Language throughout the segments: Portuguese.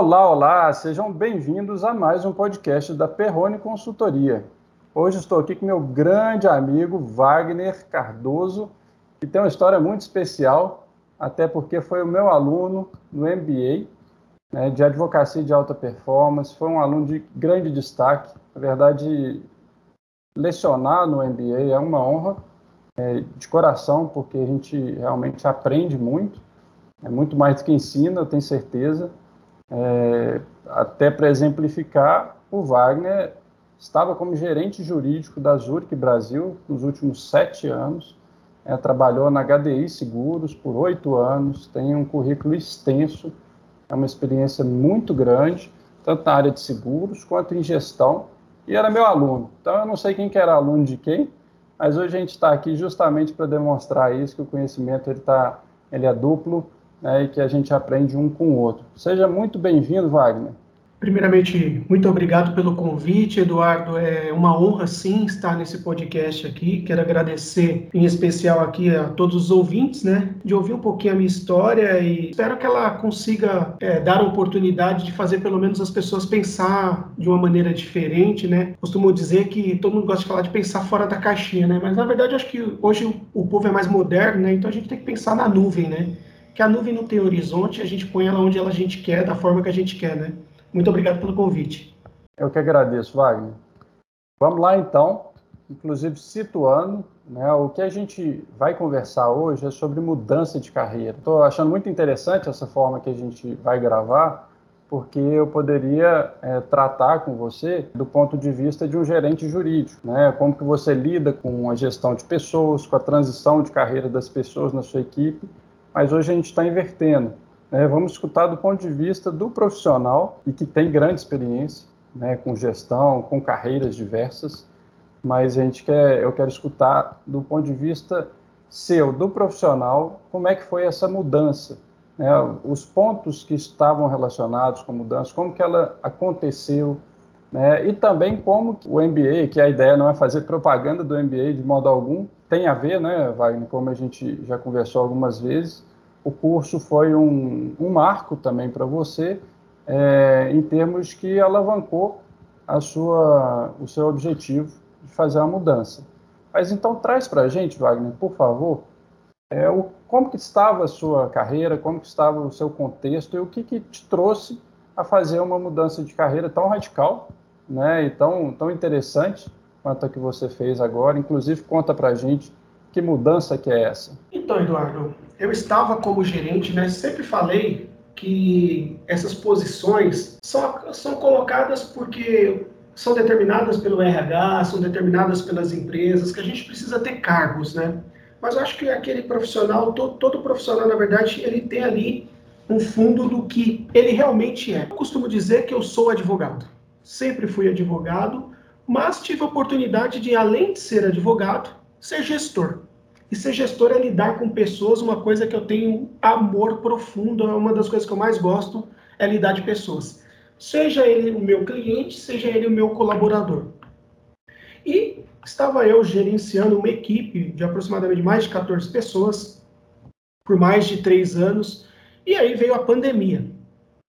Olá, olá, sejam bem-vindos a mais um podcast da Perrone Consultoria. Hoje estou aqui com meu grande amigo Wagner Cardoso, que tem uma história muito especial, até porque foi o meu aluno no MBA né, de Advocacia de Alta Performance, foi um aluno de grande destaque. Na verdade, lecionar no MBA é uma honra é, de coração, porque a gente realmente aprende muito, é muito mais do que ensina, eu tenho certeza. É, até para exemplificar, o Wagner estava como gerente jurídico da Zurich Brasil nos últimos sete anos, é, trabalhou na HDI Seguros por oito anos, tem um currículo extenso, é uma experiência muito grande, tanto na área de seguros quanto em gestão, e era meu aluno. Então eu não sei quem que era aluno de quem, mas hoje a gente está aqui justamente para demonstrar isso, que o conhecimento ele, tá, ele é duplo, né, e que a gente aprende um com o outro. Seja muito bem-vindo, Wagner. Primeiramente, muito obrigado pelo convite, Eduardo. É uma honra, sim, estar nesse podcast aqui. Quero agradecer, em especial aqui, a todos os ouvintes, né, de ouvir um pouquinho a minha história e espero que ela consiga é, dar a oportunidade de fazer pelo menos as pessoas pensar de uma maneira diferente, né. Costumo dizer que todo mundo gosta de falar de pensar fora da caixinha, né, mas na verdade acho que hoje o, povo é mais moderno, né, então a gente tem que pensar na nuvem, né que a nuvem não tem horizonte, a gente põe ela onde a gente quer, da forma que a gente quer, né? Muito obrigado pelo convite. Eu que agradeço, Wagner. Vamos lá, então. Inclusive, situando, né, o que a gente vai conversar hoje é sobre mudança de carreira. Estou achando muito interessante essa forma que a gente vai gravar, porque eu poderia é, tratar com você do ponto de vista de um gerente jurídico, né? Como que você lida com a gestão de pessoas, com a transição de carreira das pessoas na sua equipe mas hoje a gente está invertendo. Né? Vamos escutar do ponto de vista do profissional e que tem grande experiência né, com gestão, com carreiras diversas, mas a gente quer, eu quero escutar do ponto de vista seu, do profissional, como é que foi essa mudança, né? os pontos que estavam relacionados com a mudança, como que ela aconteceu, né? e também como o MBA, que a ideia não é fazer propaganda do MBA de modo algum, tem a ver, né, Wagner, como a gente já conversou algumas vezes, o curso foi um, um marco também para você, é, em termos que alavancou a sua, o seu objetivo de fazer uma mudança. Mas então traz para a gente, Wagner, por favor, é, o, como que estava a sua carreira, como que estava o seu contexto e o que, que te trouxe a fazer uma mudança de carreira tão radical né, e tão, tão interessante quanto a que você fez agora. Inclusive, conta para a gente que mudança que é essa. Então, Eduardo, eu estava como gerente, né? Sempre falei que essas posições são, são colocadas porque são determinadas pelo RH, são determinadas pelas empresas, que a gente precisa ter cargos, né? Mas eu acho que aquele profissional, todo, todo profissional, na verdade, ele tem ali um fundo do que ele realmente é. Eu costumo dizer que eu sou advogado. Sempre fui advogado, mas tive a oportunidade de, além de ser advogado, ser gestor. E ser gestor é lidar com pessoas, uma coisa que eu tenho amor profundo, é uma das coisas que eu mais gosto, é lidar de pessoas. Seja ele o meu cliente, seja ele o meu colaborador. E estava eu gerenciando uma equipe de aproximadamente mais de 14 pessoas, por mais de três anos, e aí veio a pandemia.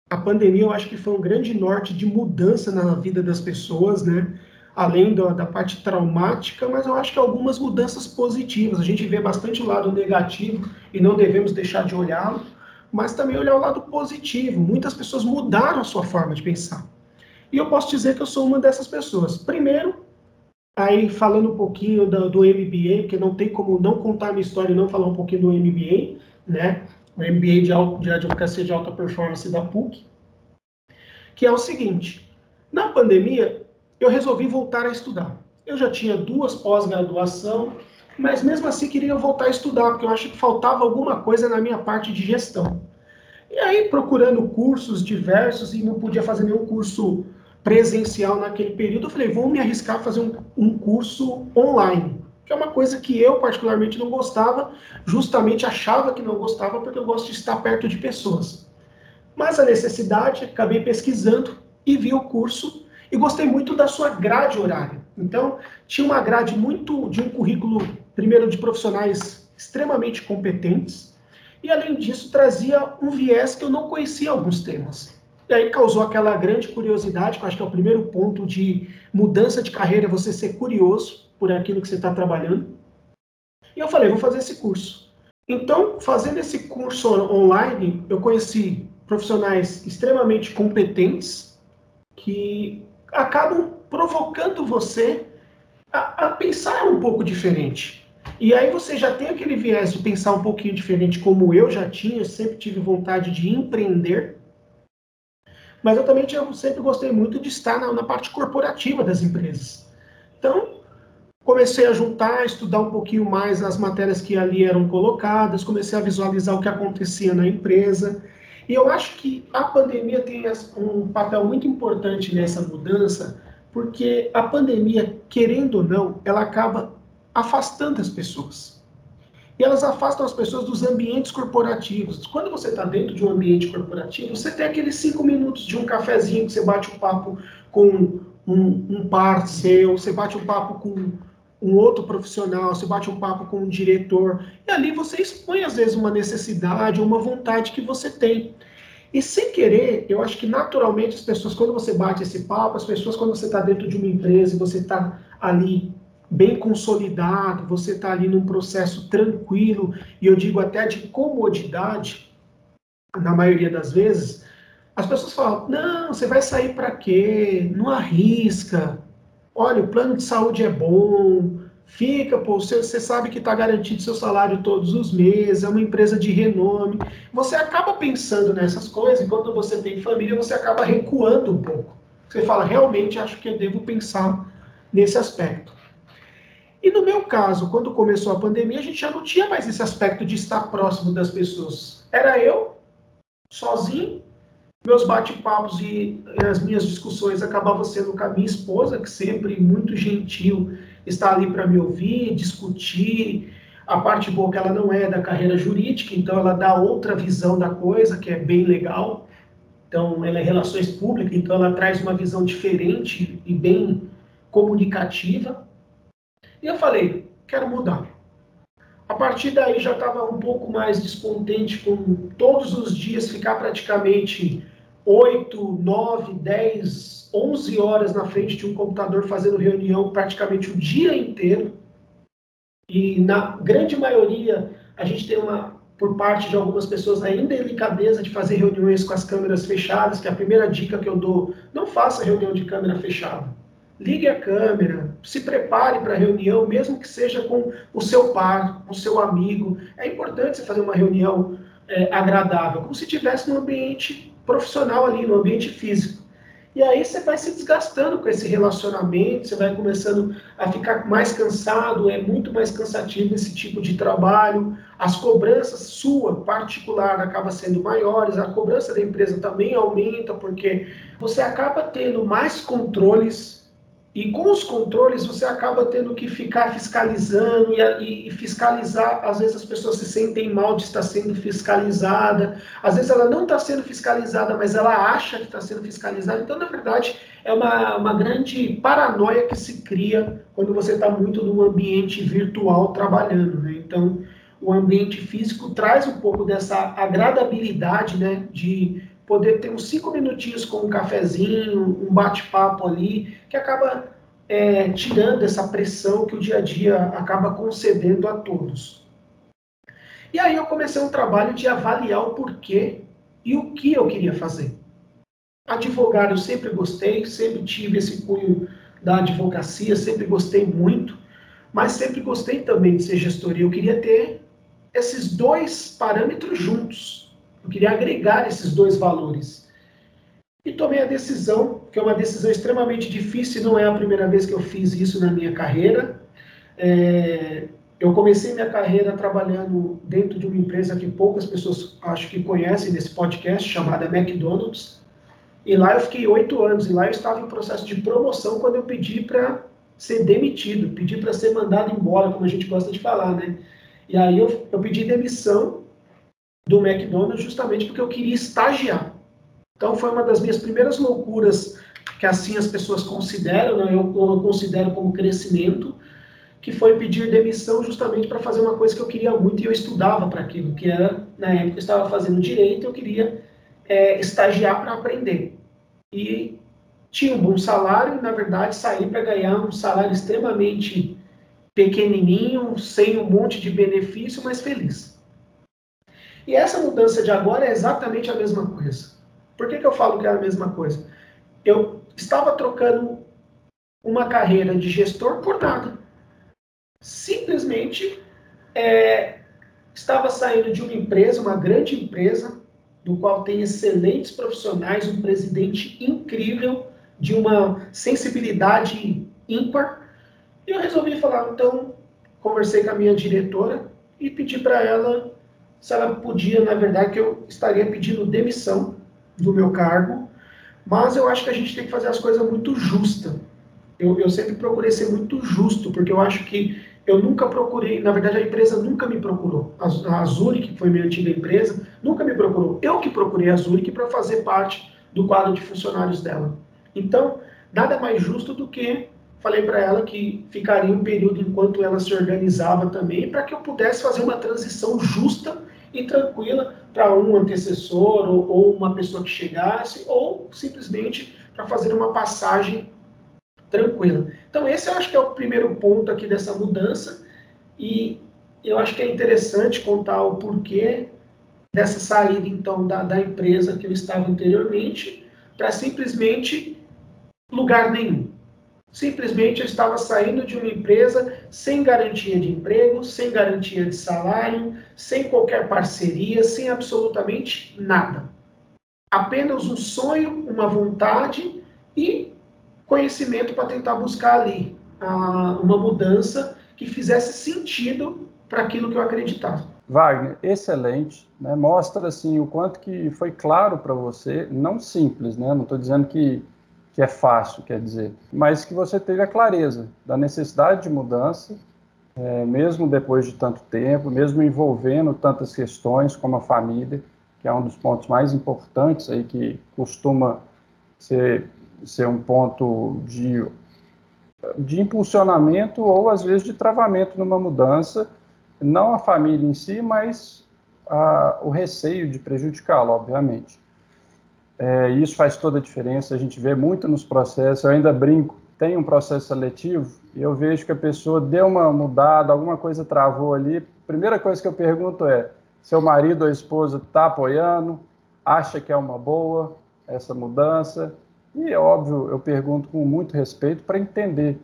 A pandemia eu acho que foi um grande norte de mudança na vida das pessoas, né? Além da, da, parte traumática, mas eu acho que algumas mudanças positivas. A gente vê bastante o lado negativo e não devemos deixar de olhá-lo, mas também olhar o lado positivo. Muitas pessoas mudaram a sua forma de pensar. E eu posso dizer que eu sou uma dessas pessoas. Primeiro, aí falando um pouquinho do, do MBA, porque não tem como não contar a minha história e não falar um pouquinho do MBA, né? O MBA de, de Advocacia de Alta Performance da PUC, que é o seguinte, na pandemia, eu resolvi voltar a estudar. Eu já tinha duas pós-graduação, mas mesmo assim queria voltar a estudar, porque eu acho que faltava alguma coisa na minha parte de gestão. E aí, procurando cursos diversos, e não podia fazer nenhum curso presencial naquele período, eu falei, vou me arriscar a fazer um, um curso online, que é uma coisa que eu particularmente não gostava, justamente achava que não gostava, porque eu gosto de estar perto de pessoas. Mas a necessidade, acabei pesquisando e vi o curso e gostei muito da sua grade horária. Então, tinha uma grade muito de um currículo, primeiro, de profissionais extremamente competentes, e além disso, trazia um viés que eu não conhecia alguns temas. E aí causou aquela grande curiosidade, que eu acho que é o primeiro ponto de mudança de carreira, você ser curioso por aquilo que você está trabalhando. E eu falei, vou fazer esse curso. Então, fazendo esse curso online, eu conheci profissionais extremamente competentes que acabam provocando você a, a, pensar um pouco diferente. E aí você já tem aquele viés de pensar um pouquinho diferente, como eu já tinha, sempre tive vontade de empreender. Mas eu também tinha, sempre gostei muito de estar na, na parte corporativa das empresas. Então, comecei a juntar, estudar um pouquinho mais as matérias que ali eram colocadas, comecei a visualizar o que acontecia na empresa. E eu acho que a pandemia tem um papel muito importante nessa mudança, porque a pandemia, querendo ou não, ela acaba afastando as pessoas. E elas afastam as pessoas dos ambientes corporativos. Quando você está dentro de um ambiente corporativo, você tem aqueles cinco minutos de um cafezinho que você bate um papo com um, um par seu, você bate um papo com um outro profissional, você bate um papo com um diretor, e ali você expõe, às vezes, uma necessidade, uma vontade que você tem. E sem querer, eu acho que naturalmente as pessoas, quando você bate esse papo, as pessoas, quando você está dentro de uma empresa e você está ali bem consolidado, você está ali num processo tranquilo, e eu digo até de comodidade, na maioria das vezes, as pessoas falam: não, você vai sair para quê? Não arrisca. Olha, o plano de saúde é bom, Fica, pô, você, você sabe que está garantido seu salário todos os meses, é uma empresa de renome. Você acaba pensando nessas coisas, e quando você tem família, você acaba recuando um pouco. Você fala, realmente acho que eu devo pensar nesse aspecto. E no meu caso, quando começou a pandemia, a gente já não tinha mais esse aspecto de estar próximo das pessoas. Era eu, sozinho, meus bate-papos e as minhas discussões acabavam sendo com a minha esposa, que sempre muito gentil está ali para me ouvir, discutir. A parte boa é que ela não é da carreira jurídica, então ela dá outra visão da coisa, que é bem legal. Então, ela é relações públicas, então ela traz uma visão diferente e bem comunicativa. E eu falei, quero mudar. A partir daí já estava um pouco mais descontente com todos os dias ficar praticamente 8, 9, 10 11 horas na frente de um computador fazendo reunião praticamente o dia inteiro. E na grande maioria, a gente tem uma, por parte de algumas pessoas, a indelicadeza de fazer reuniões com as câmeras fechadas, que é a primeira dica que eu dou, não faça reunião de câmera fechada. Ligue a câmera, se prepare para a reunião, mesmo que seja com o seu par, com o seu amigo. É importante você fazer uma reunião é, agradável, como se estivesse no ambiente profissional ali, no ambiente físico. E aí você vai se desgastando com esse relacionamento, você vai começando a ficar mais cansado, é muito mais cansativo esse tipo de trabalho. As cobranças sua particular acaba sendo maiores, a cobrança da empresa também aumenta porque você acaba tendo mais controles e com os controles você acaba tendo que ficar fiscalizando e, e, fiscalizar. Às vezes as pessoas se sentem mal de estar sendo fiscalizada. Às vezes ela não está sendo fiscalizada, mas ela acha que está sendo fiscalizada. Então, na verdade, é uma, uma grande paranoia que se cria quando você está muito num ambiente virtual trabalhando. Né? Então, o ambiente físico traz um pouco dessa agradabilidade né? de poder ter uns cinco minutinhos com um cafezinho, um bate-papo ali, que acaba é, tirando essa pressão que o dia a dia acaba concedendo a todos. E aí eu comecei um trabalho de avaliar o porquê e o que eu queria fazer. Advogado eu sempre gostei, sempre tive esse cunho da advocacia, sempre gostei muito, mas sempre gostei também de ser gestoria. Eu queria ter esses dois parâmetros juntos. Eu queria agregar esses dois valores. E tomei a decisão, que é uma decisão extremamente difícil, não é a primeira vez que eu fiz isso na minha carreira. É, eu comecei minha carreira trabalhando dentro de uma empresa que poucas pessoas acho que conhecem nesse podcast, chamada McDonald's. E lá eu fiquei oito anos, e lá eu estava em processo de promoção quando eu pedi para ser demitido, pedi para ser mandado embora, como a gente gosta de falar, né? E aí eu, eu pedi demissão do McDonald's justamente porque eu queria estagiar. Então foi uma das minhas primeiras loucuras que assim as pessoas consideram, né? eu, eu considero como crescimento, que foi pedir demissão justamente para fazer uma coisa que eu queria muito e eu estudava para aquilo, que era, na época eu estava fazendo direito, eu queria é, estagiar para aprender. E tinha um bom salário e, na verdade, saí para ganhar um salário extremamente pequenininho, sem um monte de benefício, mas feliz. E essa mudança de agora é exatamente a mesma coisa. Por que, que eu falo que é a mesma coisa? Eu estava trocando uma carreira de gestor por nada. Simplesmente é, estava saindo de uma empresa, uma grande empresa, do qual tem excelentes profissionais, um presidente incrível, de uma sensibilidade ímpar. E eu resolvi falar, então, conversei com a minha diretora e pedi para ela se ela podia, na verdade, que eu estaria pedindo demissão do meu cargo, mas eu acho que a gente tem que fazer as coisas muito justas. Eu, eu sempre procurei ser muito justo, porque eu acho que eu nunca procurei, na verdade a empresa nunca me procurou. A, a Zurich, que foi minha antiga empresa, nunca me procurou. Eu que procurei a Zurich para fazer parte do quadro de funcionários dela. Então, nada mais justo do que falei para ela que ficaria um período enquanto ela se organizava também, para que eu pudesse fazer uma transição justa e tranquila para um antecessor ou, ou, uma pessoa que chegasse, ou simplesmente para fazer uma passagem tranquila. Então, esse eu acho que é o primeiro ponto aqui dessa mudança, e eu acho que é interessante contar o porquê dessa saída, então, da, da empresa que eu estava anteriormente, para simplesmente lugar nenhum. Simplesmente eu estava saindo de uma empresa sem garantia de emprego, sem garantia de salário, sem qualquer parceria, sem absolutamente nada. Apenas um sonho, uma vontade e conhecimento para tentar buscar ali uma mudança que fizesse sentido para aquilo que eu acreditava. Wagner, excelente, né? mostra assim o quanto que foi claro para você, não simples, né? Não estou dizendo que que é fácil, quer dizer, mas que você teve a clareza da necessidade de mudança, é, mesmo depois de tanto tempo, mesmo envolvendo tantas questões como a família, que é um dos pontos mais importantes aí que costuma ser, ser um ponto de, de impulsionamento ou às vezes de travamento numa mudança, não a família em si, mas a, o receio de prejudicá-la, obviamente. É, isso faz toda a diferença, a gente vê muito nos processos. Eu ainda brinco, tem um processo seletivo e eu vejo que a pessoa deu uma mudada, alguma coisa travou ali. Primeira coisa que eu pergunto é: seu marido ou esposa está apoiando? Acha que é uma boa essa mudança? E é óbvio, eu pergunto com muito respeito para entender,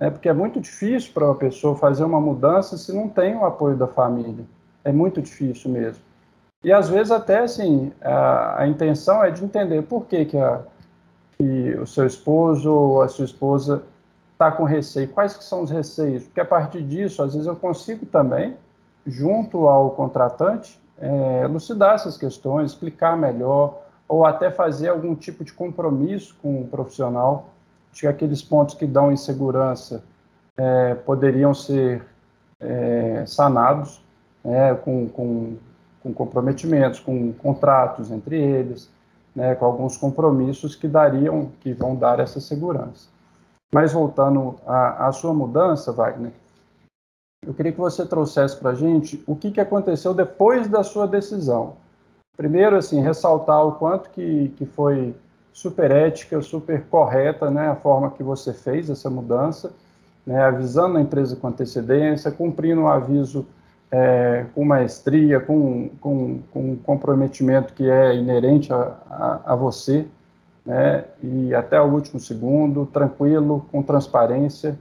né? porque é muito difícil para uma pessoa fazer uma mudança se não tem o apoio da família. É muito difícil mesmo. E às vezes até assim, a, a intenção é de entender por que, que, a, que o seu esposo ou a sua esposa está com receio, quais que são os receios, porque a partir disso, às vezes eu consigo também, junto ao contratante, é, elucidar essas questões, explicar melhor, ou até fazer algum tipo de compromisso com o profissional, de que aqueles pontos que dão insegurança é, poderiam ser é, sanados né, com, com com comprometimentos, com contratos entre eles, né, com alguns compromissos que dariam, que vão dar essa segurança. Mas voltando à, à sua mudança, Wagner, eu queria que você trouxesse para a gente o que, que aconteceu depois da sua decisão. Primeiro, assim, ressaltar o quanto que, que foi super ética, super correta, né, a forma que você fez essa mudança, né, avisando a empresa com antecedência, cumprindo o aviso é, com maestria, com, com, com comprometimento que é inerente a, a, a você, né, e até o último segundo, tranquilo, com transparência.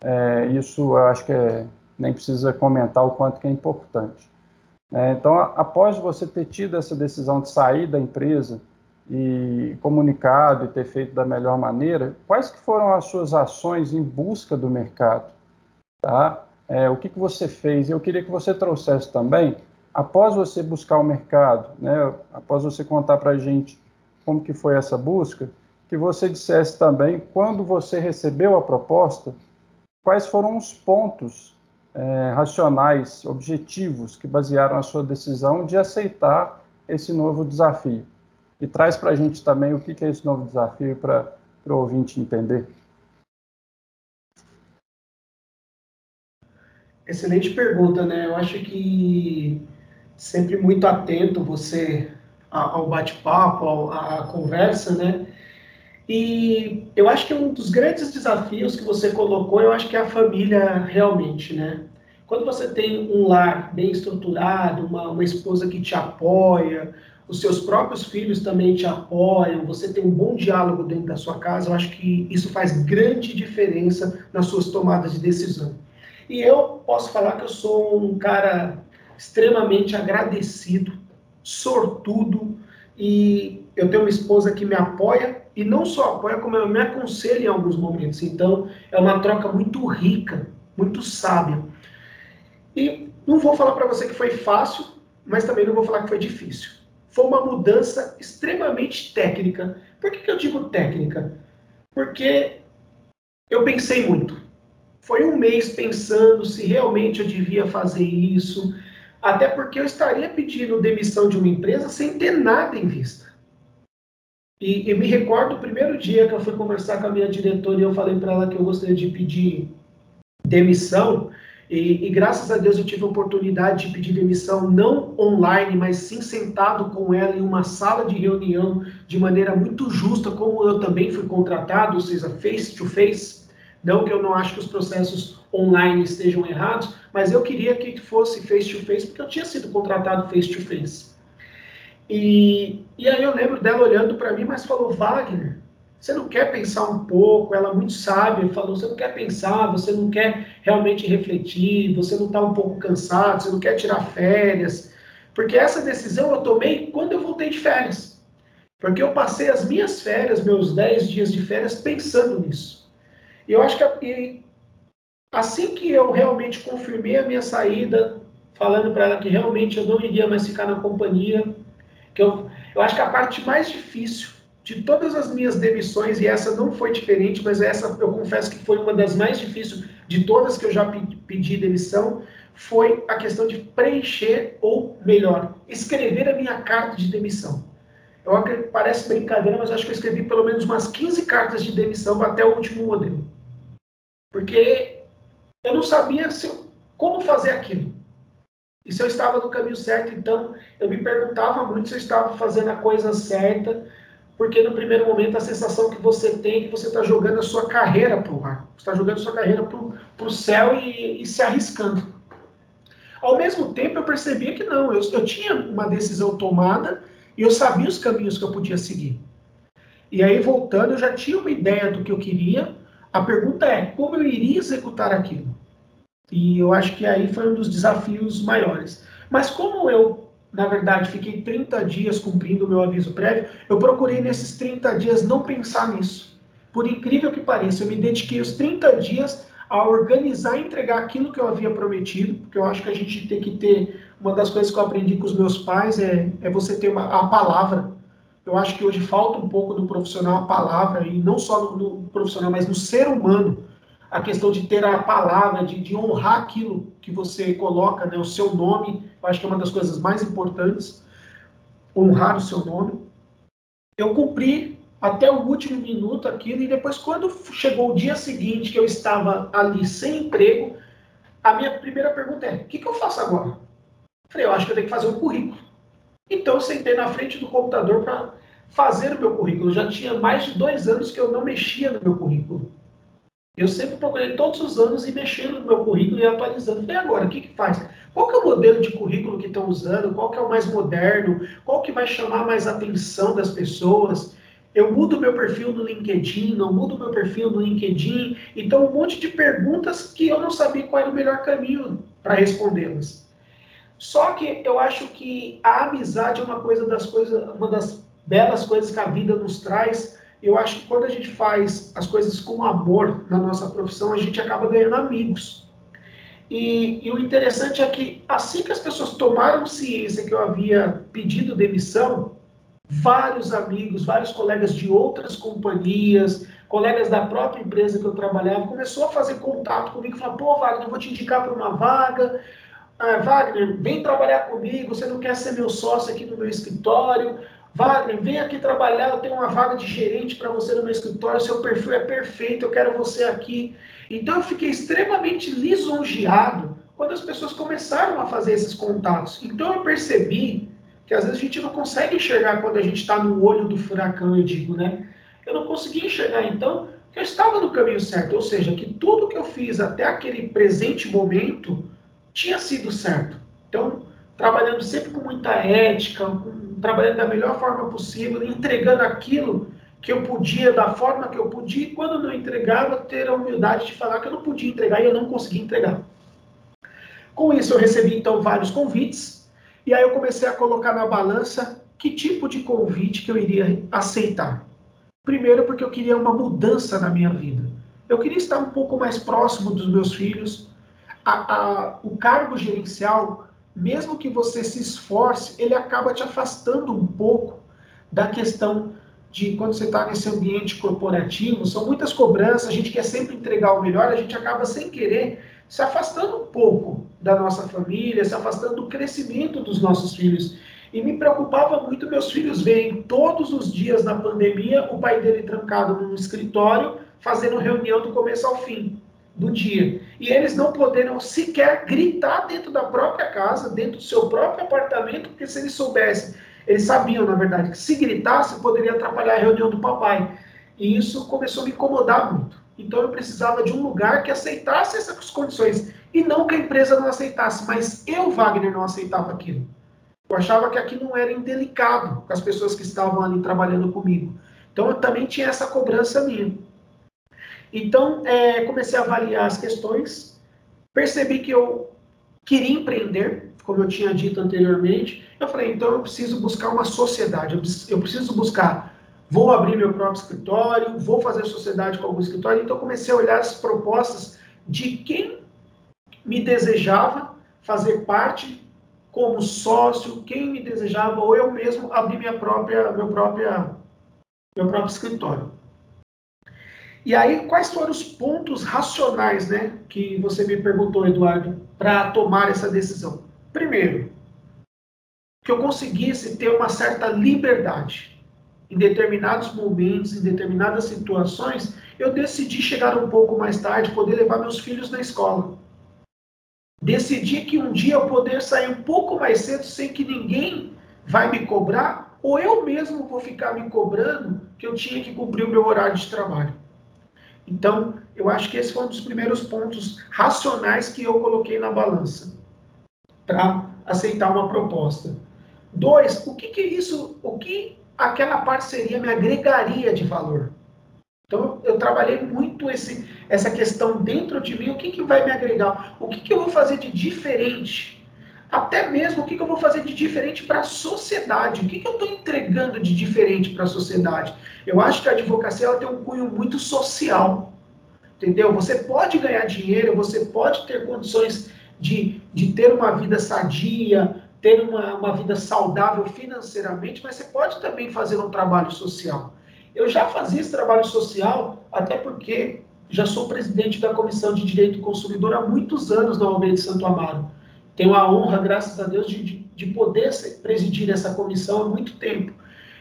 É, isso eu acho que é, nem precisa comentar o quanto que é importante. É, então, após você ter tido essa decisão de sair da empresa e comunicado e ter feito da melhor maneira, quais que foram as suas ações em busca do mercado? Tá? É, o que, que você fez. Eu queria que você trouxesse também, após você buscar o mercado, né, após você contar para a gente como que foi essa busca, que você dissesse também, quando você recebeu a proposta, quais foram os pontos é, racionais, objetivos, que basearam a sua decisão de aceitar esse novo desafio. E traz para a gente também o que, que é esse novo desafio para o ouvinte entender. Excelente pergunta, né? Eu acho que sempre muito atento você ao bate-papo, à conversa, né? E eu acho que um dos grandes desafios que você colocou, eu acho que é a família realmente, né? Quando você tem um lar bem estruturado, uma, uma esposa que te apoia, os seus próprios filhos também te apoiam, você tem um bom diálogo dentro da sua casa, eu acho que isso faz grande diferença nas suas tomadas de decisão. E eu posso falar que eu sou um cara extremamente agradecido, sortudo, e eu tenho uma esposa que me apoia, e não só apoia, como me aconselha em alguns momentos. Então, é uma troca muito rica, muito sábia. E não vou falar para você que foi fácil, mas também não vou falar que foi difícil. Foi uma mudança extremamente técnica. Por que, que eu digo técnica? Porque eu pensei muito. Foi um mês pensando se realmente eu devia fazer isso, até porque eu estaria pedindo demissão de uma empresa sem ter nada em vista. E eu me recordo o primeiro dia que eu fui conversar com a minha diretora e eu falei para ela que eu gostaria de pedir demissão. E, e, graças a Deus eu tive a oportunidade de pedir demissão, não online, mas sim sentado com ela em uma sala de reunião, de maneira muito justa, como eu também fui contratado, ou seja, face to face. Não que eu não acho que os processos online estejam errados, mas eu queria que fosse face to face, porque eu tinha sido contratado face to face. E, e aí eu lembro dela olhando para mim, mas falou, Wagner, você não quer pensar um pouco? Ela muito sábia falou, você não quer pensar, você não quer realmente refletir, você não está um pouco cansado, você não quer tirar férias. Porque essa decisão eu tomei quando eu voltei de férias. Porque eu passei as minhas férias, meus 10 dias de férias, pensando nisso. E eu acho que assim que eu realmente confirmei a minha saída, falando para ela que realmente eu não iria mais ficar na companhia, que eu, eu acho que a parte mais difícil de todas as minhas demissões, e essa não foi diferente, mas essa eu confesso que foi uma das mais difíceis de todas que eu já pedi demissão, foi a questão de preencher, ou melhor, escrever a minha carta de demissão. Eu parece brincadeira, mas acho que eu escrevi pelo menos umas 15 cartas de demissão até o último modelo. Porque eu não sabia se, como fazer aquilo. E se eu estava no caminho certo, então eu me perguntava muito se eu estava fazendo a coisa certa, porque no primeiro momento a sensação que você tem é que você está jogando a sua carreira para o ar, está jogando a sua carreira para o céu e, e, se arriscando. Ao mesmo tempo eu percebia que não, eu, eu tinha uma decisão tomada e eu sabia os caminhos que eu podia seguir. E aí voltando, eu já tinha uma ideia do que eu queria, a pergunta é como eu iria executar aquilo? E eu acho que aí foi um dos desafios maiores. Mas como eu, na verdade, fiquei 30 dias cumprindo o meu aviso prévio, eu procurei nesses 30 dias não pensar nisso. Por incrível que pareça, eu me dediquei os 30 dias a organizar e entregar aquilo que eu havia prometido, porque eu acho que a gente tem que ter, uma das coisas que eu aprendi com os meus pais é, é você ter uma, a palavra. Eu acho que hoje falta um pouco do profissional a palavra, e não só no, no profissional, mas no ser humano a questão de ter a palavra, de, de honrar aquilo que você coloca, né, o seu nome, eu acho que é uma das coisas mais importantes, honrar o seu nome. Eu cumpri até o último minuto aquilo, e depois, quando chegou o dia seguinte, que eu estava ali sem emprego, a minha primeira pergunta é: o que, que eu faço agora? Eu falei, eu acho que eu tenho que fazer um currículo. Então, eu sentei na frente do computador para fazer o meu currículo. Já tinha mais de dois anos que eu não mexia no meu currículo. Eu sempre procurei todos os anos ir mexendo no meu currículo e atualizando. E agora, o que, que faz? Qual que é o modelo de currículo que estão usando? Qual que é o mais moderno? Qual que vai chamar mais atenção das pessoas? Eu mudo meu perfil no LinkedIn, não mudo meu perfil no LinkedIn. Então, um monte de perguntas que eu não sabia qual era o melhor caminho para respondê-las. Só que eu acho que a amizade é uma coisa das coisas, uma das belas coisas que a vida nos traz. Eu acho que quando a gente faz as coisas com amor na nossa profissão, a gente acaba ganhando amigos. E, e, o interessante é que assim que as pessoas tomaram ciência que eu havia pedido demissão, vários amigos, vários colegas de outras companhias, colegas da própria empresa que eu trabalhava, começou a fazer contato comigo, falar, pô, Wagner, eu vou te indicar para uma vaga, ah, Wagner, vem trabalhar comigo, você não quer ser meu sócio aqui no meu escritório, Wagner, vem aqui trabalhar, eu tenho uma vaga de gerente para você no meu escritório, seu perfil é perfeito, eu quero você aqui. Então eu fiquei extremamente lisonjeado quando as pessoas começaram a fazer esses contatos. Então eu percebi que às vezes a gente não consegue enxergar quando a gente está no olho do furacão, eu digo, né? Eu não consegui enxergar, então, que eu estava no caminho certo, ou seja, que tudo que eu fiz até aquele presente momento tinha sido certo. Então, trabalhando sempre com muita ética, com, trabalhando da melhor forma possível, entregando aquilo que eu podia, da forma que eu podia, e quando não entregava, ter a humildade de falar que eu não podia entregar e eu não conseguia entregar. Com isso, eu recebi então vários convites, e aí eu comecei a colocar na balança que tipo de convite que eu iria aceitar. Primeiro, porque eu queria uma mudança na minha vida. Eu queria estar um pouco mais próximo dos meus filhos. A, a, o cargo gerencial, mesmo que você se esforce, ele acaba te afastando um pouco da questão de quando você está nesse ambiente corporativo. São muitas cobranças, a gente quer sempre entregar o melhor, a gente acaba sem querer se afastando um pouco da nossa família, se afastando do crescimento dos nossos filhos. E me preocupava muito meus filhos verem todos os dias na pandemia o pai dele trancado num escritório, fazendo reunião do começo ao fim do dia. E eles não poderiam sequer gritar dentro da própria casa, dentro do seu próprio apartamento, porque se eles soubessem, eles sabiam, na verdade, que se gritasse poderia atrapalhar a reunião do papai. E isso começou a me incomodar muito. Então eu precisava de um lugar que aceitasse essas condições. E não que a empresa não aceitasse, mas eu, Wagner, não aceitava aquilo. Eu achava que aquilo não era indelicado com as pessoas que estavam ali trabalhando comigo. Então, eu também tinha essa cobrança minha. Então, é, comecei a avaliar as questões, percebi que eu queria empreender, como eu tinha dito anteriormente. Eu falei, então eu preciso buscar uma sociedade, eu preciso buscar, vou abrir meu próprio escritório, vou fazer sociedade com algum escritório. Então, comecei a olhar as propostas de quem me desejava fazer parte como sócio, quem me desejava, ou eu mesmo abrir minha própria, meu, própria, meu próprio escritório. E aí, quais foram os pontos racionais, né, que você me perguntou, Eduardo, para tomar essa decisão? Primeiro, que eu conseguisse ter uma certa liberdade. Em determinados momentos, em determinadas situações, eu decidi chegar um pouco mais tarde, poder levar meus filhos na escola. Decidi que um dia eu poder sair um pouco mais cedo sem que ninguém vai me cobrar, ou eu mesmo vou ficar me cobrando que eu tinha que cumprir o meu horário de trabalho. Então, eu acho que esse foi um dos primeiros pontos racionais que eu coloquei na balança para aceitar uma proposta. Dois, o que, que isso, o que aquela parceria me agregaria de valor? Então, eu trabalhei muito esse, essa questão dentro de mim, o que, que vai me agregar? O que, que eu vou fazer de diferente? Até mesmo o que, que eu vou fazer de diferente para a sociedade? O que, que eu estou entregando de diferente para a sociedade? Eu acho que a advocacia ela tem um cunho muito social. Entendeu? Você pode ganhar dinheiro, você pode ter condições de, de ter uma vida sadia, ter uma, uma vida saudável financeiramente, mas você pode também fazer um trabalho social. Eu já fazia esse trabalho social, até porque já sou presidente da Comissão de Direito do Consumidor há muitos anos na OAB de Santo Amaro. Tenho a honra, graças a Deus, de, de, de poder presidir essa comissão há muito tempo.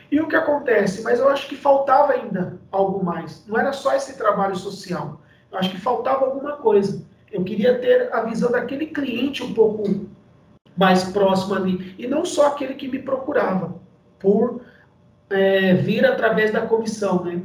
E o que acontece? Mas eu acho que faltava ainda algo mais. Não era só esse trabalho social. Eu acho que faltava alguma coisa. Eu queria ter a visão daquele cliente um pouco mais próximo ali. E não só aquele que me procurava por é, vir através da comissão, né?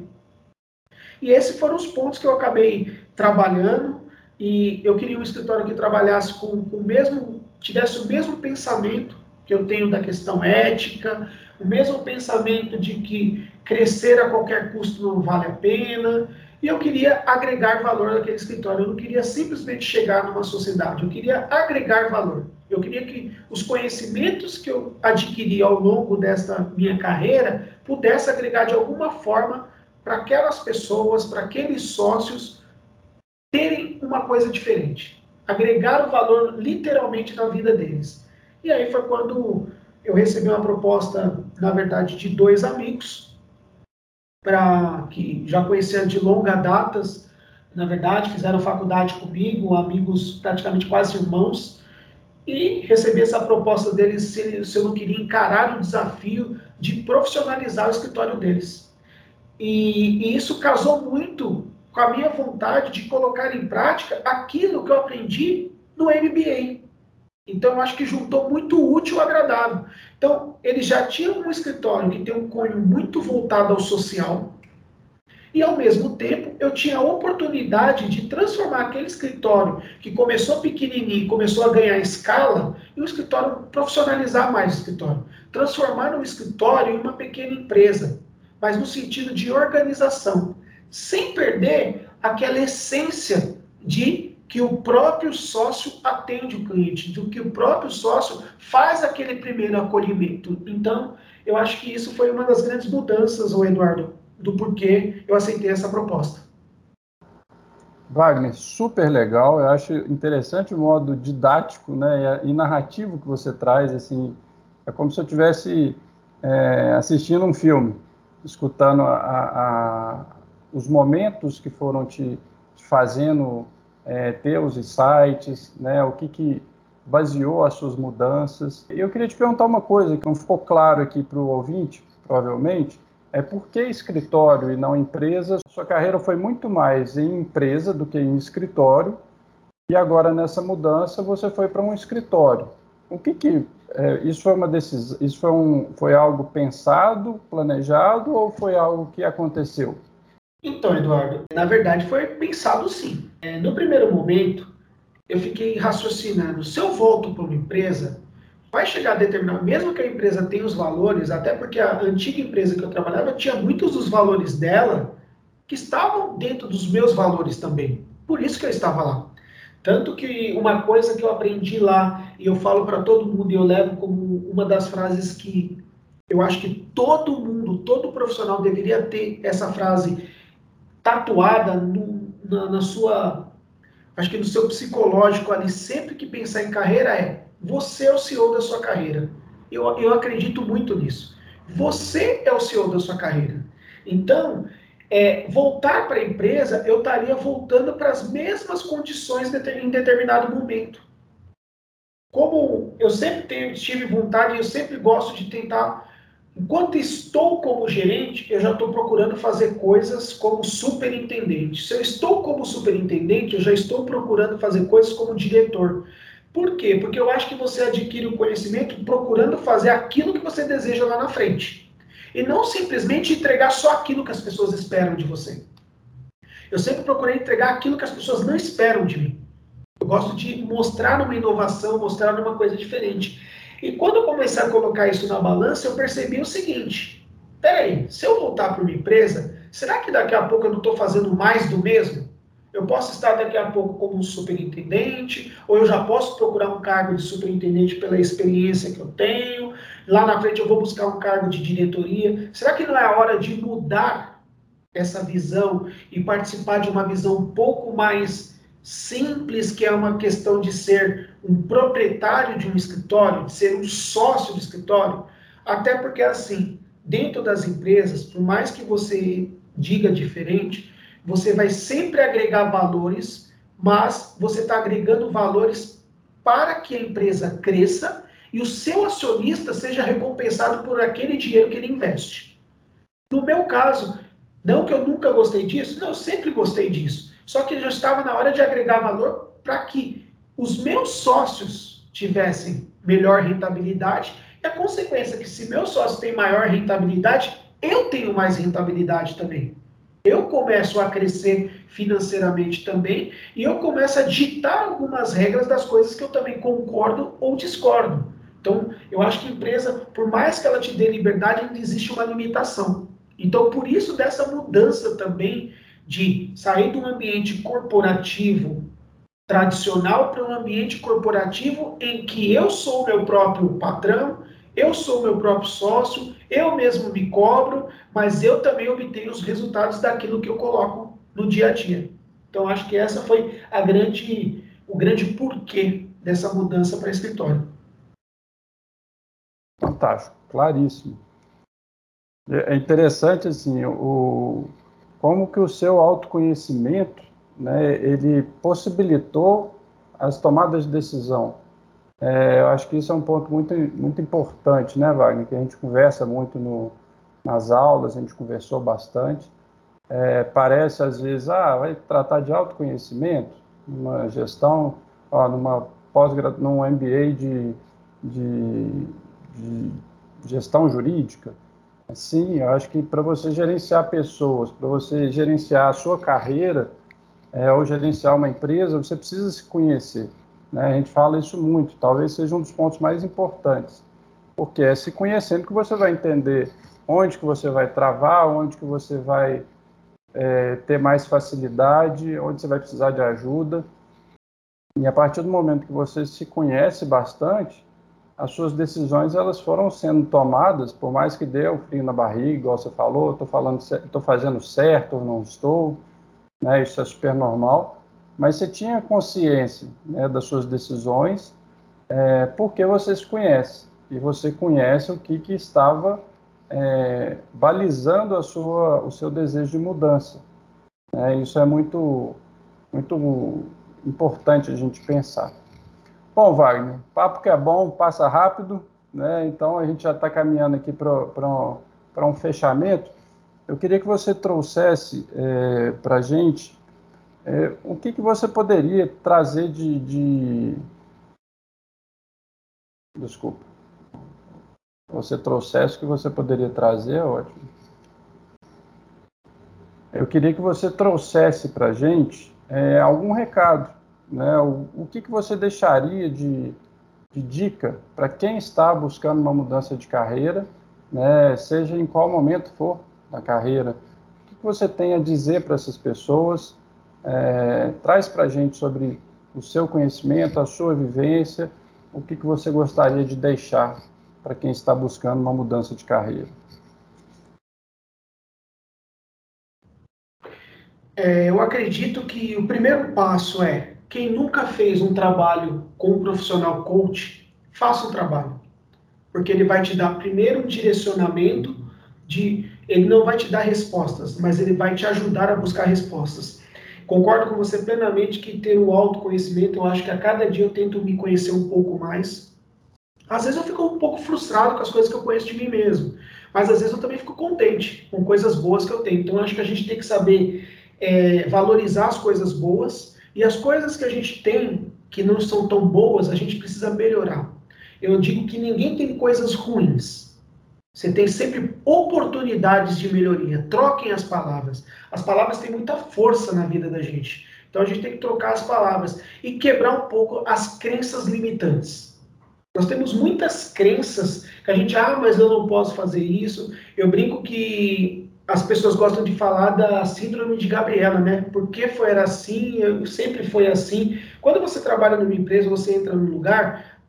E esses foram os pontos que eu acabei trabalhando e eu queria um escritório que trabalhasse com, com o mesmo, tivesse o mesmo pensamento que eu tenho da questão ética, o mesmo pensamento de que crescer a qualquer custo não vale a pena, e eu queria agregar valor naquele escritório. Eu não queria simplesmente chegar numa sociedade, eu queria agregar valor. Eu queria que os conhecimentos que eu adquiri ao longo desta minha carreira pudesse agregar de alguma forma para aquelas pessoas, para aqueles sócios terem uma coisa diferente, agregar o valor literalmente na vida deles. E aí foi quando eu recebi uma proposta, na verdade, de dois amigos, para que já conheciam de longa datas, na verdade, fizeram faculdade comigo, amigos praticamente quase irmãos, e recebi essa proposta deles se, se eu não queria encarar o desafio de profissionalizar o escritório deles. E, e, isso casou muito com a minha vontade de colocar em prática aquilo que eu aprendi no MBA. Então, acho que juntou muito útil ao agradável. Então, ele já tinha um escritório que tem um cunho muito voltado ao social, e ao mesmo tempo eu tinha a oportunidade de transformar aquele escritório que começou pequenininho, começou a ganhar escala, em um escritório profissionalizar mais o escritório, transformar um escritório em uma pequena empresa, mas no sentido de organização, sem perder aquela essência de que o próprio sócio atende o cliente, do que o próprio sócio faz aquele primeiro acolhimento. Então, eu acho que isso foi uma das grandes mudanças, o Eduardo, do porquê eu aceitei essa proposta. Wagner, super legal. Eu acho interessante o modo didático né, e narrativo que você traz. Assim, é como se eu estivesse é, assistindo um filme, escutando a, a, os momentos que foram te, te fazendo é, ter os insights, né, o que, que baseou as suas mudanças. Eu queria te perguntar uma coisa que não ficou claro aqui para o ouvinte, provavelmente é por que escritório e não empresa? Sua carreira foi muito mais em empresa do que em escritório, e agora nessa mudança você foi para um escritório. O que que é, isso foi uma decisão? Isso foi um foi algo pensado, planejado ou foi algo que aconteceu? Então, Eduardo, na verdade foi pensado sim. É, no primeiro momento, eu fiquei raciocinando: se eu volto para uma empresa, vai chegar a determinar, mesmo que a empresa tenha os valores, até porque a antiga empresa que eu trabalhava tinha muitos dos valores dela que estavam dentro dos meus valores também. Por isso que eu estava lá. Tanto que uma coisa que eu aprendi lá, e eu falo para todo mundo, e eu levo como uma das frases que eu acho que todo mundo, todo profissional deveria ter essa frase tatuada no, na, na sua, acho que no seu psicológico ali, sempre que pensar em carreira é você é o CEO da sua carreira. Eu, eu acredito muito nisso. Você é o CEO da sua carreira. Então, é, voltar para a empresa, eu estaria voltando para as mesmas condições em determinado momento. Como eu sempre tenho, tive vontade, eu sempre gosto de tentar. Enquanto estou como gerente, eu já estou procurando fazer coisas como superintendente. Se eu estou como superintendente, eu já estou procurando fazer coisas como diretor. Por quê? Porque eu acho que você adquire o conhecimento procurando fazer aquilo que você deseja lá na frente. E não simplesmente entregar só aquilo que as pessoas esperam de você. Eu sempre procurei entregar aquilo que as pessoas não esperam de mim. Eu gosto de mostrar uma inovação, mostrar uma coisa diferente. E quando eu comecei a colocar isso na balança, eu percebi o seguinte: peraí, se eu voltar para uma empresa, será que daqui a pouco eu não estou fazendo mais do mesmo? Eu posso estar daqui a pouco como um superintendente, ou eu já posso procurar um cargo de superintendente pela experiência que eu tenho. Lá na frente eu vou buscar um cargo de diretoria. Será que não é a hora de mudar essa visão e participar de uma visão um pouco mais simples, que é uma questão de ser um proprietário de um escritório, de ser um sócio do escritório? Até porque, assim, dentro das empresas, por mais que você diga diferente, você vai sempre agregar valores, mas você está agregando valores para que a empresa cresça e o seu acionista seja recompensado por aquele dinheiro que ele investe. No meu caso, não que eu nunca gostei disso, não, eu sempre gostei disso. Só que já estava na hora de agregar valor para que os meus sócios tivessem melhor rentabilidade. E a consequência é que se meu sócio tem maior rentabilidade, eu tenho mais rentabilidade também eu começo a crescer financeiramente também e eu começo a ditar algumas regras das coisas que eu também concordo ou discordo. Então, eu acho que a empresa, por mais que ela te dê liberdade, ainda existe uma limitação. Então, por isso dessa mudança também de sair de um ambiente corporativo tradicional para um ambiente corporativo em que eu sou meu próprio patrão, eu sou meu próprio sócio, eu mesmo me cobro, mas eu também obtenho os resultados daquilo que eu coloco no dia a dia. Então acho que essa foi a grande, o grande porquê dessa mudança para escritório. Fantástico, claríssimo. É, é interessante assim, o como que o seu autoconhecimento, né, ele possibilitou as tomadas de decisão é, eu acho que isso é um ponto muito, muito importante, né, Wagner? Que a gente conversa muito no, nas aulas, a gente conversou bastante. É, parece às vezes, ah, vai tratar de autoconhecimento, numa gestão, ó, numa pós num MBA de, de, de gestão jurídica? Sim, eu acho que para você gerenciar pessoas, para você gerenciar a sua carreira é, ou gerenciar uma empresa, você precisa se conhecer. Né? A gente fala isso muito, talvez seja um dos pontos mais importantes, porque é se conhecendo que você vai entender onde que você vai travar, onde que você vai é, ter mais facilidade, onde você vai precisar de ajuda. E a partir do momento que você se conhece bastante, as suas decisões elas foram sendo tomadas, por mais que dê o frio na barriga, igual você falou, estou falando, estou fazendo certo ou não estou, né? Isso é super normal. Mas você tinha consciência né, das suas decisões, é, porque você se conhece e você conhece o que, que estava é, balizando a sua, o seu desejo de mudança. É, isso é muito, muito importante a gente pensar. Bom, Wagner, papo que é bom, passa rápido, né? então a gente já está caminhando aqui para um fechamento. Eu queria que você trouxesse é, para a gente é, o que, que você poderia trazer de, de... Desculpa. Você trouxesse o que você poderia trazer, é ótimo. Eu queria que você trouxesse para a gente é, algum recado né? O, o que, que você deixaria de, de dica para quem está buscando uma mudança de carreira, né? seja em qual momento for da carreira? O que, que você tem a dizer para essas pessoas? É, traz para a gente sobre o seu conhecimento, a sua vivência, o que, que você gostaria de deixar para quem está buscando uma mudança de carreira? É, eu acredito que o primeiro passo é quem nunca fez um trabalho com um profissional coach, faça um trabalho. Porque ele vai te dar primeiro um direcionamento de. Ele não vai te dar respostas, mas ele vai te ajudar a buscar respostas. Concordo com você plenamente que ter o autoconhecimento, eu acho que a cada dia eu tento me conhecer um pouco mais. Às vezes eu fico um pouco frustrado com as coisas que eu conheço de mim mesmo, mas às vezes eu também fico contente com coisas boas que eu tenho. Então eu acho que a gente tem que saber é, valorizar as coisas boas e as coisas que a gente tem que não são tão boas, a gente precisa melhorar. Eu digo que ninguém tem coisas ruins. Você tem sempre oportunidades de melhoria. Troquem as palavras. As palavras têm muita força na vida da gente. Então a gente tem que trocar as palavras e quebrar um pouco as crenças limitantes. Nós temos muitas crenças que a gente, ah, mas eu não posso fazer isso. Eu brinco que as pessoas gostam de falar da síndrome de Gabriela, né? Porque foi era assim, sempre foi assim. Quando você trabalha numa empresa, você entra num lugar,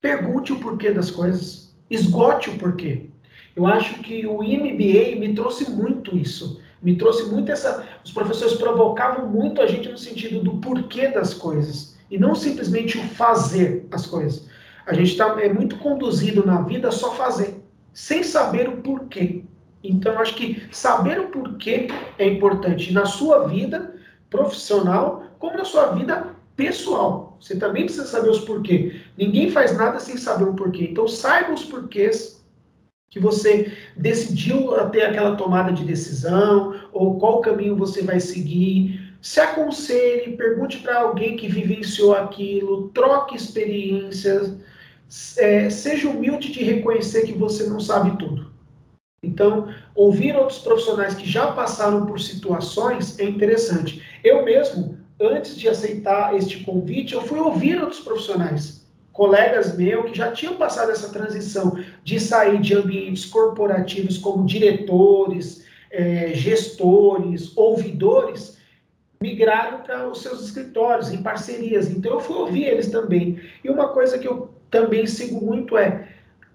pergunte o porquê das coisas, esgote o porquê. Eu acho que o MBA me trouxe muito isso. Me trouxe muito essa. Os professores provocavam muito a gente no sentido do porquê das coisas e não simplesmente o fazer as coisas. A gente tá, é muito conduzido na vida só fazer, sem saber o porquê. Então, acho que saber o porquê é importante na sua vida profissional, como na sua vida pessoal. Você também precisa saber os porquês. Ninguém faz nada sem saber o porquê. Então, saiba os porquês que você decidiu ter aquela tomada de decisão, ou qual caminho você vai seguir. Se aconselhe, pergunte para alguém que vivenciou aquilo, troque experiências, é, seja humilde de reconhecer que você não sabe tudo. Então, ouvir outros profissionais que já passaram por situações é interessante. Eu mesmo, antes de aceitar este convite, eu fui ouvir outros profissionais, colegas meus que já tinham passado essa transição de sair de ambientes corporativos como diretores, é, gestores, ouvidores, migraram para os seus escritórios, em parcerias. Então, eu fui ouvir eles também. E uma coisa que eu também sigo muito é,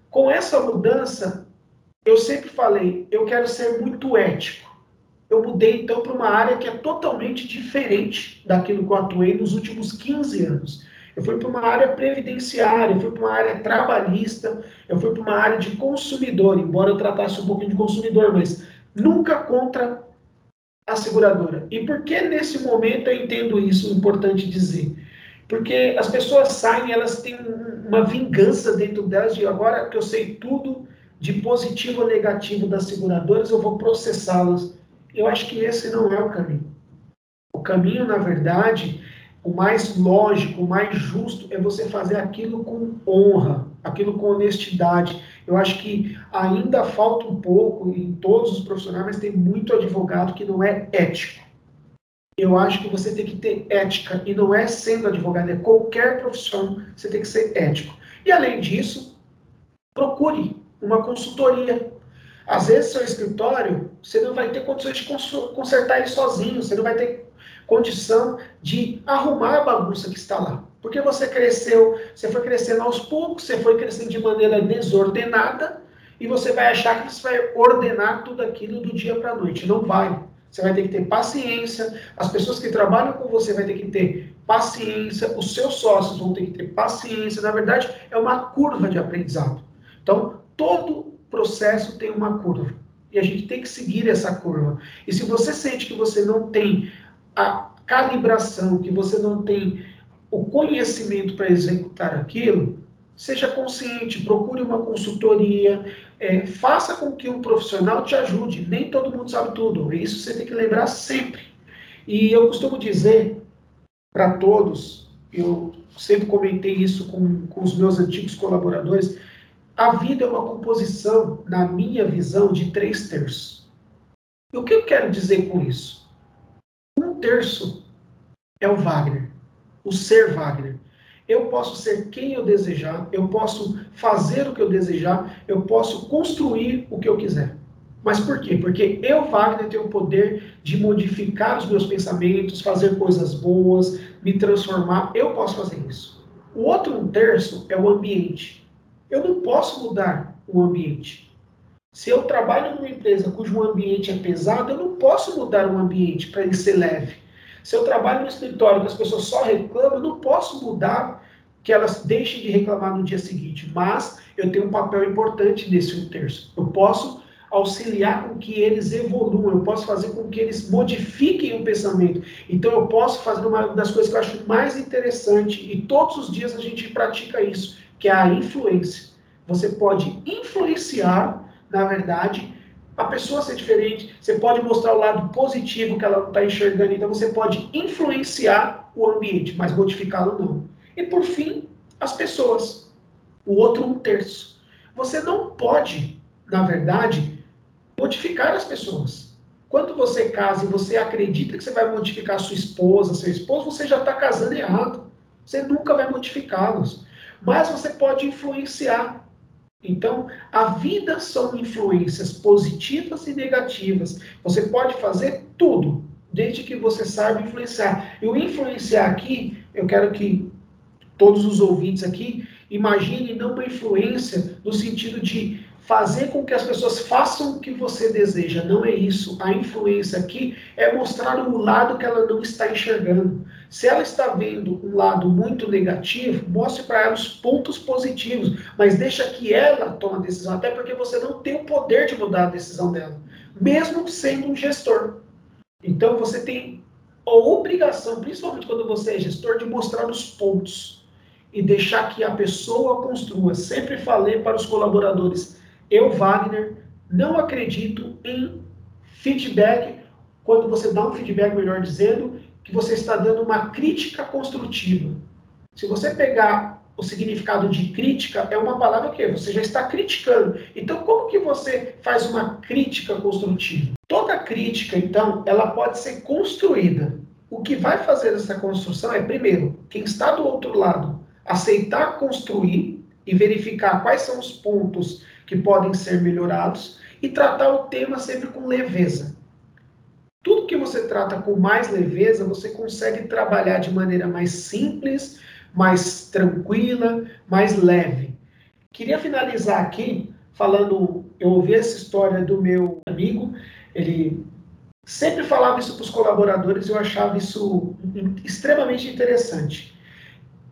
com essa mudança, eu sempre falei, eu quero ser muito ético. Eu mudei então para uma área que é totalmente diferente daquilo que eu atuei nos últimos 15 anos. Eu fui para uma área previdenciária, eu fui para uma área trabalhista, eu fui para uma área de consumidor, embora eu tratasse um pouquinho de consumidor, mas nunca contra a seguradora. E por que nesse momento eu entendo isso, importante dizer? Porque as pessoas saem, elas têm uma vingança dentro delas de agora que eu sei tudo, de positivo ou negativo das seguradoras, eu vou processá-las. Eu acho que esse não é o caminho. O caminho, na verdade, o mais lógico, o mais justo é você fazer aquilo com honra, aquilo com honestidade. Eu acho que ainda falta um pouco em todos os profissionais, mas tem muito advogado que não é ético. Eu acho que você tem que ter ética, e não é sendo advogado, é qualquer profissão, você tem que ser ético. E além disso, procure uma consultoria. Às vezes, seu escritório, você não vai ter condições de consertar ele sozinho, você não vai ter condição de arrumar a bagunça que está lá. Porque você cresceu, você foi crescendo aos poucos, você foi crescendo de maneira desordenada e você vai achar que você vai ordenar tudo aquilo do dia para a noite. Não vai. Você vai ter que ter paciência, as pessoas que trabalham com você vai ter que ter paciência, os seus sócios vão ter que ter paciência. Na verdade, é uma curva de aprendizado. Então, todo processo tem uma curva. E a gente tem que seguir essa curva. E se você sente que você não tem a calibração, que você não tem o conhecimento para executar aquilo, seja consciente, procure uma consultoria, é, faça com que um profissional te ajude. Nem todo mundo sabe tudo, isso você tem que lembrar sempre. E eu costumo dizer para todos, eu sempre comentei isso com, com os meus antigos colaboradores, a vida é uma composição, na minha visão, de três terços. E o que eu quero dizer com isso? Um terço é o Wagner o ser Wagner. Eu posso ser quem eu desejar, eu posso fazer o que eu desejar, eu posso construir o que eu quiser. Mas por quê? Porque eu, Wagner, tenho o poder de modificar os meus pensamentos, fazer coisas boas, me transformar. Eu posso fazer isso. O outro um terço é o ambiente. Eu não posso mudar o ambiente. Se eu trabalho numa empresa cujo ambiente é pesado, eu não posso mudar o ambiente para ele ser leve. Se eu trabalho no escritório que as pessoas só reclamam, eu não posso mudar que elas deixem de reclamar no dia seguinte, mas eu tenho um papel importante nesse um terço. Eu posso auxiliar com que eles evoluam, eu posso fazer com que eles modifiquem o pensamento. Então eu posso fazer uma das coisas que eu acho mais interessante, e todos os dias a gente pratica isso, que é a influência. Você pode influenciar, na verdade, a pessoa ser diferente, você pode mostrar o lado positivo que ela não está enxergando, então você pode influenciar o ambiente, mas modificá-lo não. E por fim, as pessoas. O outro um terço. Você não pode, na verdade, modificar as pessoas. Quando você casa e você acredita que você vai modificar sua esposa, seu esposo, você já está casando errado. Você nunca vai modificá-los. Mas você pode influenciar. Então, a vida são influências positivas e negativas. Você pode fazer tudo, desde que você saiba influenciar. E o influenciar aqui, eu quero que todos os ouvintes aqui imaginem não uma influência no sentido de fazer com que as pessoas façam o que você deseja. Não é isso. A influência aqui é mostrar o lado que ela não está enxergando. Se ela está vendo um lado muito negativo, mostre para ela os pontos positivos, mas deixa que ela tome a decisão, até porque você não tem o poder de mudar a decisão dela, mesmo sendo um gestor. Então você tem a obrigação, principalmente quando você é gestor, de mostrar os pontos e deixar que a pessoa construa. Sempre falei para os colaboradores, eu, Wagner, não acredito em feedback, quando você dá um feedback, melhor dizendo, que você está dando uma crítica construtiva. Se você pegar o significado de crítica, é uma palavra que você já está criticando. Então, como que você faz uma crítica construtiva? Toda crítica, então, ela pode ser construída. O que vai fazer essa construção é, primeiro, quem está do outro lado, aceitar construir e verificar quais são os pontos que podem ser melhorados e tratar o tema sempre com leveza. Tudo que você trata com mais leveza, você consegue trabalhar de maneira mais simples, mais tranquila, mais leve. Queria finalizar aqui falando, eu ouvi essa história do meu amigo, ele sempre falava isso para os colaboradores, eu achava isso extremamente interessante.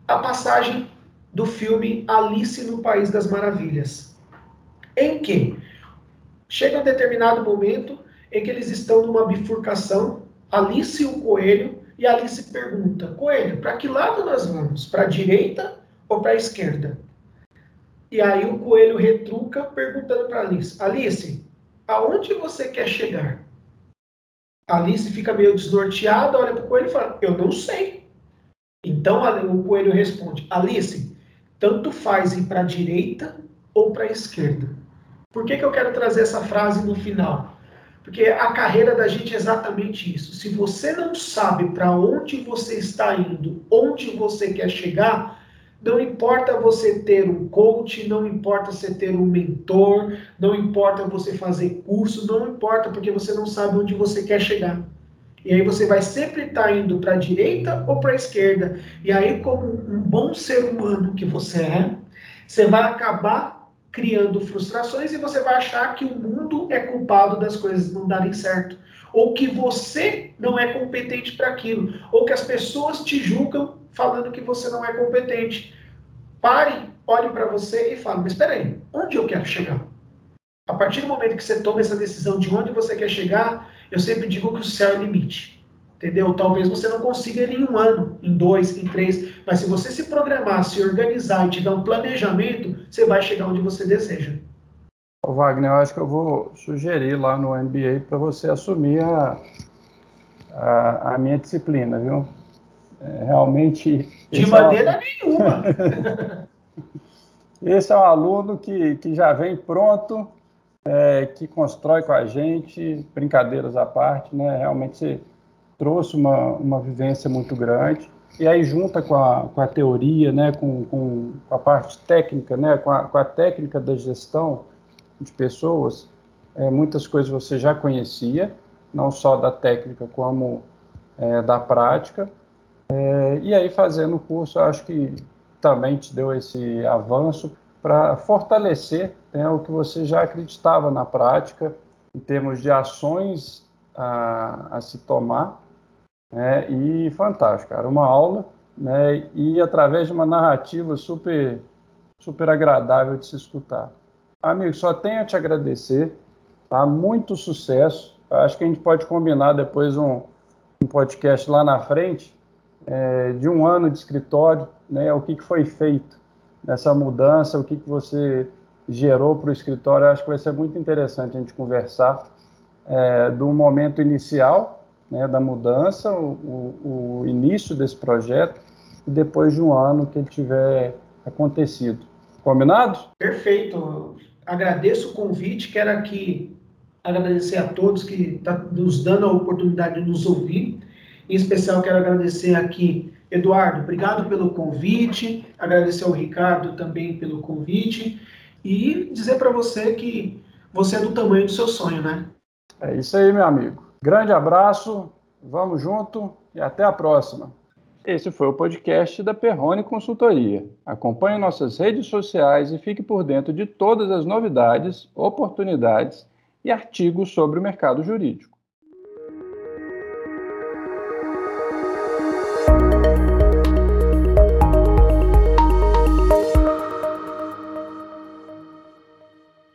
A passagem do filme Alice no País das Maravilhas em que chega um determinado momento em que eles estão numa bifurcação, Alice e o coelho, e Alice pergunta: Coelho, para que lado nós vamos? Para a direita ou para a esquerda? E aí o coelho retruca perguntando para Alice: Alice, aonde você quer chegar? Alice fica meio desnorteada, olha para o coelho e fala: Eu não sei. Então o coelho responde: Alice, tanto faz ir para a direita ou para a esquerda. Por que, que eu quero trazer essa frase no final? Porque a carreira da gente é exatamente isso. Se você não sabe para onde você está indo, onde você quer chegar, não importa você ter um coach, não importa você ter um mentor, não importa você fazer curso, não importa porque você não sabe onde você quer chegar. E aí você vai sempre estar tá indo para a direita ou para a esquerda. E aí, como um bom ser humano que você é, você vai acabar criando frustrações e você vai achar que o mundo é culpado das coisas não darem certo, ou que você não é competente para aquilo, ou que as pessoas te julgam falando que você não é competente. Pare, olhe para você e fale: Mas espera aí, onde eu quero chegar? A partir do momento que você toma essa decisão de onde você quer chegar, eu sempre digo que o céu é o limite. Entendeu? Talvez você não consiga ele em um ano, em dois, em três, mas se você se programar, se organizar e tiver um planejamento, você vai chegar onde você deseja. Ô Wagner, eu acho que eu vou sugerir lá no MBA para você assumir a, a, a, minha disciplina, viu? É, realmente. De maneira é um... nenhuma! esse é um aluno que, que já vem pronto, é, que constrói com a gente, brincadeiras à parte, né? Realmente trouxe uma, uma vivência muito grande. E aí junta com a, com a teoria, né, com, com, a parte técnica, né, com a, com a técnica da gestão de pessoas, é, muitas coisas você já conhecia, não só da técnica como é, da prática. É, e aí fazendo o curso, acho que também te deu esse avanço para fortalecer né, o que você já acreditava na prática, em termos de ações a, a se tomar né? E fantástico, cara. Uma aula, né? E através de uma narrativa super, super agradável de se escutar. Amigo, só tenho a te agradecer, tá? Muito sucesso. Acho que a gente pode combinar depois um, um podcast lá na frente é, de um ano de escritório, né? O que, que foi feito nessa mudança, o que, que você gerou para o escritório. Acho que vai ser muito interessante a gente conversar é, do momento inicial né, da mudança, o, o, início desse projeto, e depois de um ano que ele tiver acontecido. Combinado? Perfeito. Agradeço o convite, quero aqui agradecer a todos que estão tá nos dando a oportunidade de nos ouvir. Em especial, quero agradecer aqui, Eduardo, obrigado pelo convite, agradecer ao Ricardo também pelo convite, e dizer para você que você é do tamanho do seu sonho, né? É isso aí, meu amigo. Grande abraço, vamos junto e até a próxima. Esse foi o podcast da Perrone Consultoria. Acompanhe nossas redes sociais e fique por dentro de todas as novidades, oportunidades e artigos sobre o mercado jurídico.